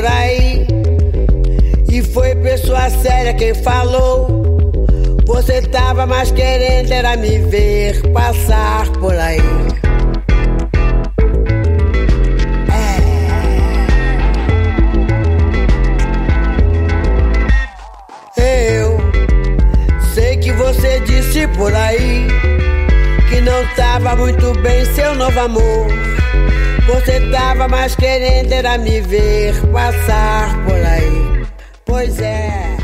por aí. E foi pessoa séria quem falou. Você tava mais querendo era me ver passar por aí. É. Eu sei que você disse por aí que não tava muito bem seu novo amor. Você tava mais querendo era me ver passar por aí. Pois é,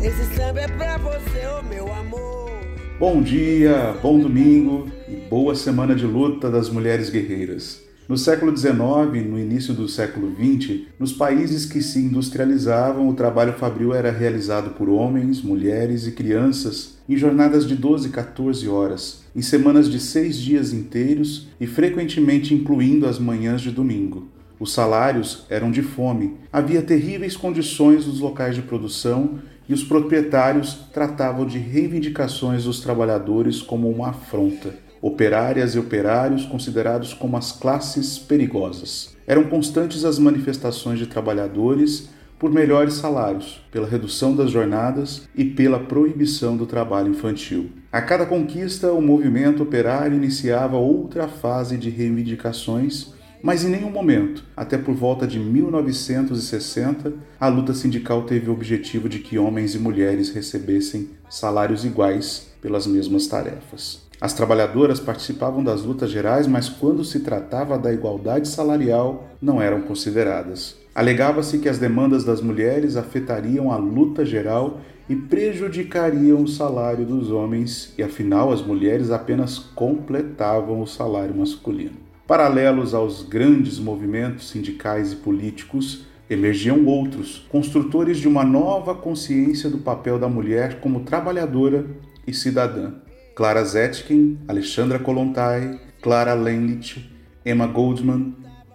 esse samba é pra você, oh meu amor. Bom dia, bom domingo e boa semana de luta das mulheres guerreiras. No século XIX no início do século XX, nos países que se industrializavam, o trabalho fabril era realizado por homens, mulheres e crianças em jornadas de 12 e 14 horas, em semanas de seis dias inteiros e frequentemente incluindo as manhãs de domingo. Os salários eram de fome, havia terríveis condições nos locais de produção e os proprietários tratavam de reivindicações dos trabalhadores como uma afronta operárias e operários considerados como as classes perigosas. Eram constantes as manifestações de trabalhadores por melhores salários, pela redução das jornadas e pela proibição do trabalho infantil. A cada conquista, o movimento operário iniciava outra fase de reivindicações, mas em nenhum momento, até por volta de 1960, a luta sindical teve o objetivo de que homens e mulheres recebessem salários iguais pelas mesmas tarefas. As trabalhadoras participavam das lutas gerais, mas quando se tratava da igualdade salarial, não eram consideradas. Alegava-se que as demandas das mulheres afetariam a luta geral e prejudicariam o salário dos homens, e afinal as mulheres apenas completavam o salário masculino. Paralelos aos grandes movimentos sindicais e políticos, emergiam outros, construtores de uma nova consciência do papel da mulher como trabalhadora e cidadã. Clara Zetkin, Alexandra Kolontai, Clara Lenlich, Emma Goldman,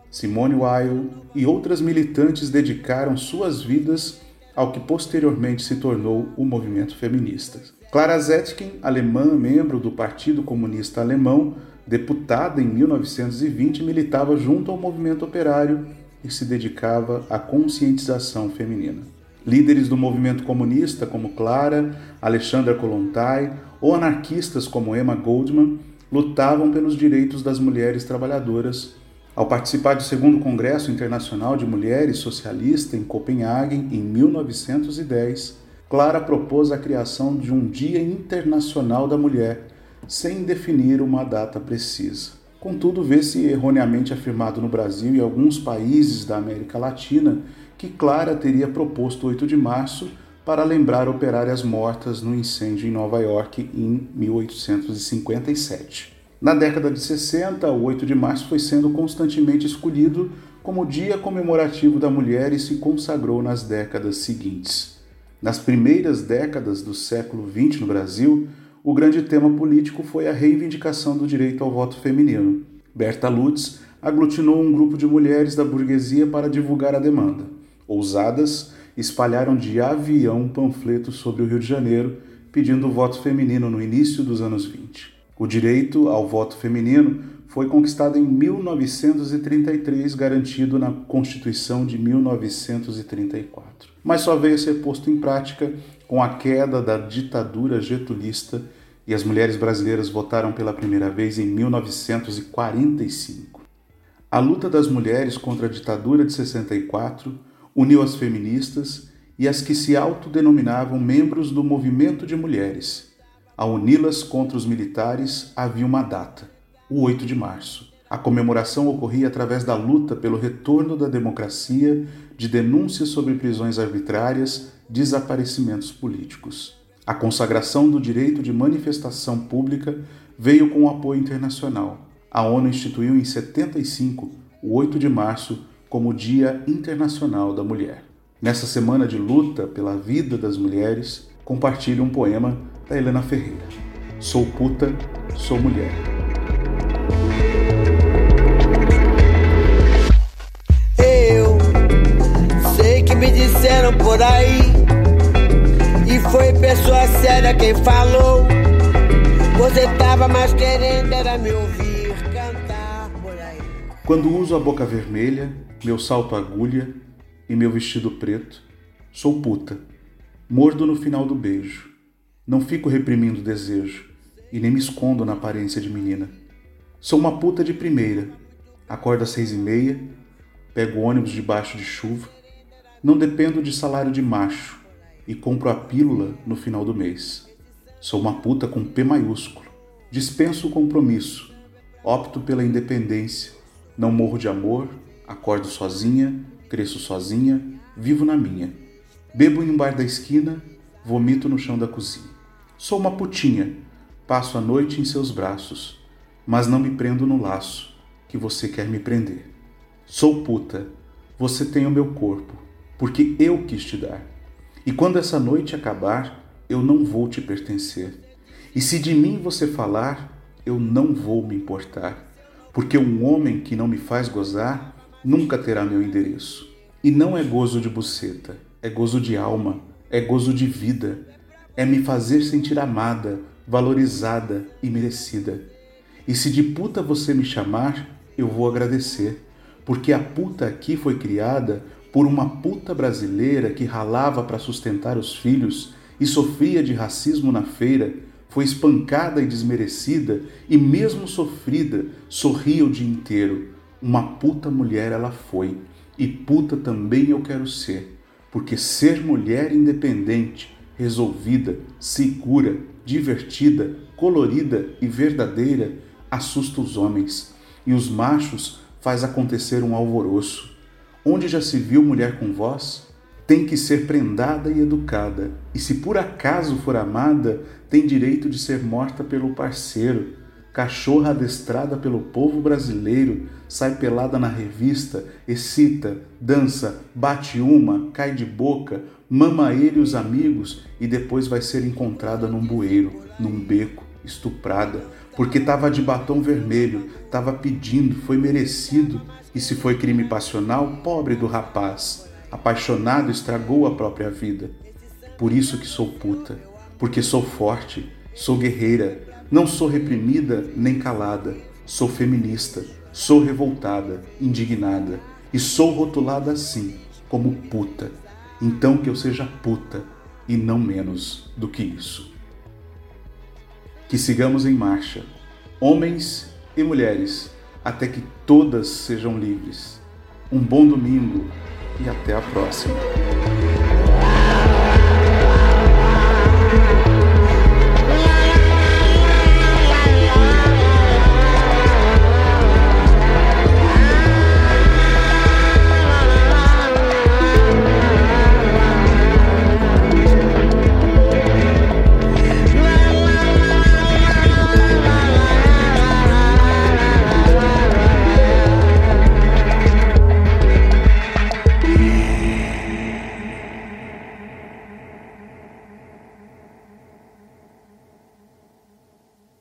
Simone Weil e outras militantes dedicaram suas vidas ao que posteriormente se tornou o movimento feminista. Clara Zetkin, alemã, membro do Partido Comunista Alemão, deputada em 1920, militava junto ao movimento operário e se dedicava à conscientização feminina. Líderes do movimento comunista como Clara, Alexandra Kolontai ou anarquistas como Emma Goldman lutavam pelos direitos das mulheres trabalhadoras. Ao participar do segundo Congresso Internacional de Mulheres Socialista em Copenhague em 1910, Clara propôs a criação de um Dia Internacional da Mulher, sem definir uma data precisa. Contudo, vê-se erroneamente afirmado no Brasil e alguns países da América Latina que Clara teria proposto 8 de março para lembrar operárias mortas no incêndio em Nova York em 1857. Na década de 60, o 8 de março foi sendo constantemente escolhido como dia comemorativo da mulher e se consagrou nas décadas seguintes. Nas primeiras décadas do século XX no Brasil, o grande tema político foi a reivindicação do direito ao voto feminino. Berta Lutz aglutinou um grupo de mulheres da burguesia para divulgar a demanda. Ousadas, espalharam de avião panfletos sobre o Rio de Janeiro pedindo o voto feminino no início dos anos 20. O direito ao voto feminino foi conquistado em 1933, garantido na Constituição de 1934. Mas só veio a ser posto em prática com a queda da ditadura getulista e as mulheres brasileiras votaram pela primeira vez em 1945. A luta das mulheres contra a ditadura de 64 uniu as feministas e as que se autodenominavam membros do movimento de mulheres. A uni-las contra os militares havia uma data, o 8 de março. A comemoração ocorria através da luta pelo retorno da democracia, de denúncias sobre prisões arbitrárias, desaparecimentos políticos. A consagração do direito de manifestação pública veio com o apoio internacional. A ONU instituiu em 75, o 8 de março, como Dia Internacional da Mulher. Nessa semana de luta pela vida das mulheres, compartilho um poema da Helena Ferreira. Sou puta, sou mulher. Eu sei que me disseram por aí, e foi pessoa séria quem falou. Você tava mais querendo era me ouvir cantar por aí. Quando uso a boca vermelha, meu salto agulha e meu vestido preto, sou puta. Mordo no final do beijo. Não fico reprimindo o desejo e nem me escondo na aparência de menina. Sou uma puta de primeira. Acordo às seis e meia, pego ônibus debaixo de chuva. Não dependo de salário de macho e compro a pílula no final do mês. Sou uma puta com P maiúsculo. Dispenso o compromisso. Opto pela independência. Não morro de amor. Acordo sozinha. Cresço sozinha. Vivo na minha. Bebo em um bar da esquina. Vomito no chão da cozinha. Sou uma putinha. Passo a noite em seus braços. Mas não me prendo no laço que você quer me prender. Sou puta. Você tem o meu corpo. Porque eu quis te dar. E quando essa noite acabar, eu não vou te pertencer. E se de mim você falar, eu não vou me importar, porque um homem que não me faz gozar nunca terá meu endereço. E não é gozo de buceta, é gozo de alma, é gozo de vida, é me fazer sentir amada, valorizada e merecida. E se de puta você me chamar, eu vou agradecer, porque a puta aqui foi criada por uma puta brasileira que ralava para sustentar os filhos e sofria de racismo na feira, foi espancada e desmerecida e, mesmo sofrida, sorria o dia inteiro. Uma puta mulher ela foi, e puta também eu quero ser, porque ser mulher independente, resolvida, segura, divertida, colorida e verdadeira assusta os homens, e os machos faz acontecer um alvoroço. Onde já se viu mulher com voz? Tem que ser prendada e educada, e se por acaso for amada, tem direito de ser morta pelo parceiro. Cachorra adestrada pelo povo brasileiro, sai pelada na revista, excita, dança, bate uma, cai de boca, mama ele os amigos e depois vai ser encontrada num bueiro, num beco, estuprada, porque estava de batom vermelho, estava pedindo, foi merecido, e se foi crime passional, pobre do rapaz, apaixonado estragou a própria vida. Por isso que sou puta, porque sou forte, sou guerreira, não sou reprimida nem calada, sou feminista, sou revoltada, indignada e sou rotulada assim, como puta. Então que eu seja puta e não menos do que isso que sigamos em marcha, homens e mulheres, até que todas sejam livres. Um bom domingo e até a próxima.